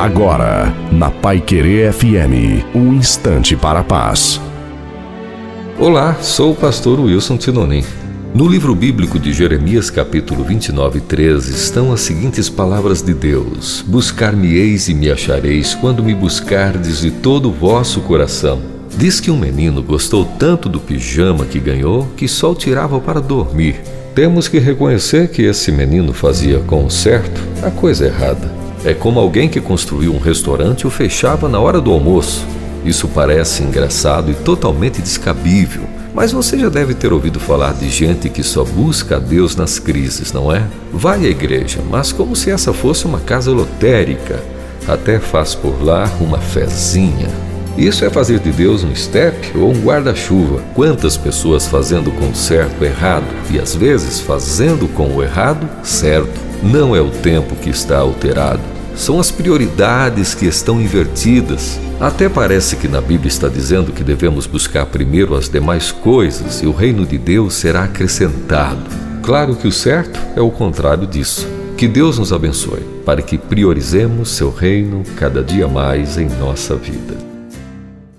Agora, na Pai Querer FM, um instante para a paz. Olá, sou o pastor Wilson Tinonim. No livro bíblico de Jeremias, capítulo 29, 13, estão as seguintes palavras de Deus: Buscar-me-eis e me achareis quando me buscardes de todo o vosso coração. Diz que um menino gostou tanto do pijama que ganhou que só o tirava para dormir. Temos que reconhecer que esse menino fazia com o certo a coisa errada. É como alguém que construiu um restaurante o fechava na hora do almoço. Isso parece engraçado e totalmente descabível, mas você já deve ter ouvido falar de gente que só busca a Deus nas crises, não é? Vai à igreja, mas como se essa fosse uma casa lotérica. Até faz por lá uma fezinha. Isso é fazer de Deus um step ou um guarda-chuva. Quantas pessoas fazendo com o certo errado e às vezes fazendo com o errado certo. Não é o tempo que está alterado, são as prioridades que estão invertidas. Até parece que na Bíblia está dizendo que devemos buscar primeiro as demais coisas e o reino de Deus será acrescentado. Claro que o certo é o contrário disso. Que Deus nos abençoe para que priorizemos seu reino cada dia mais em nossa vida.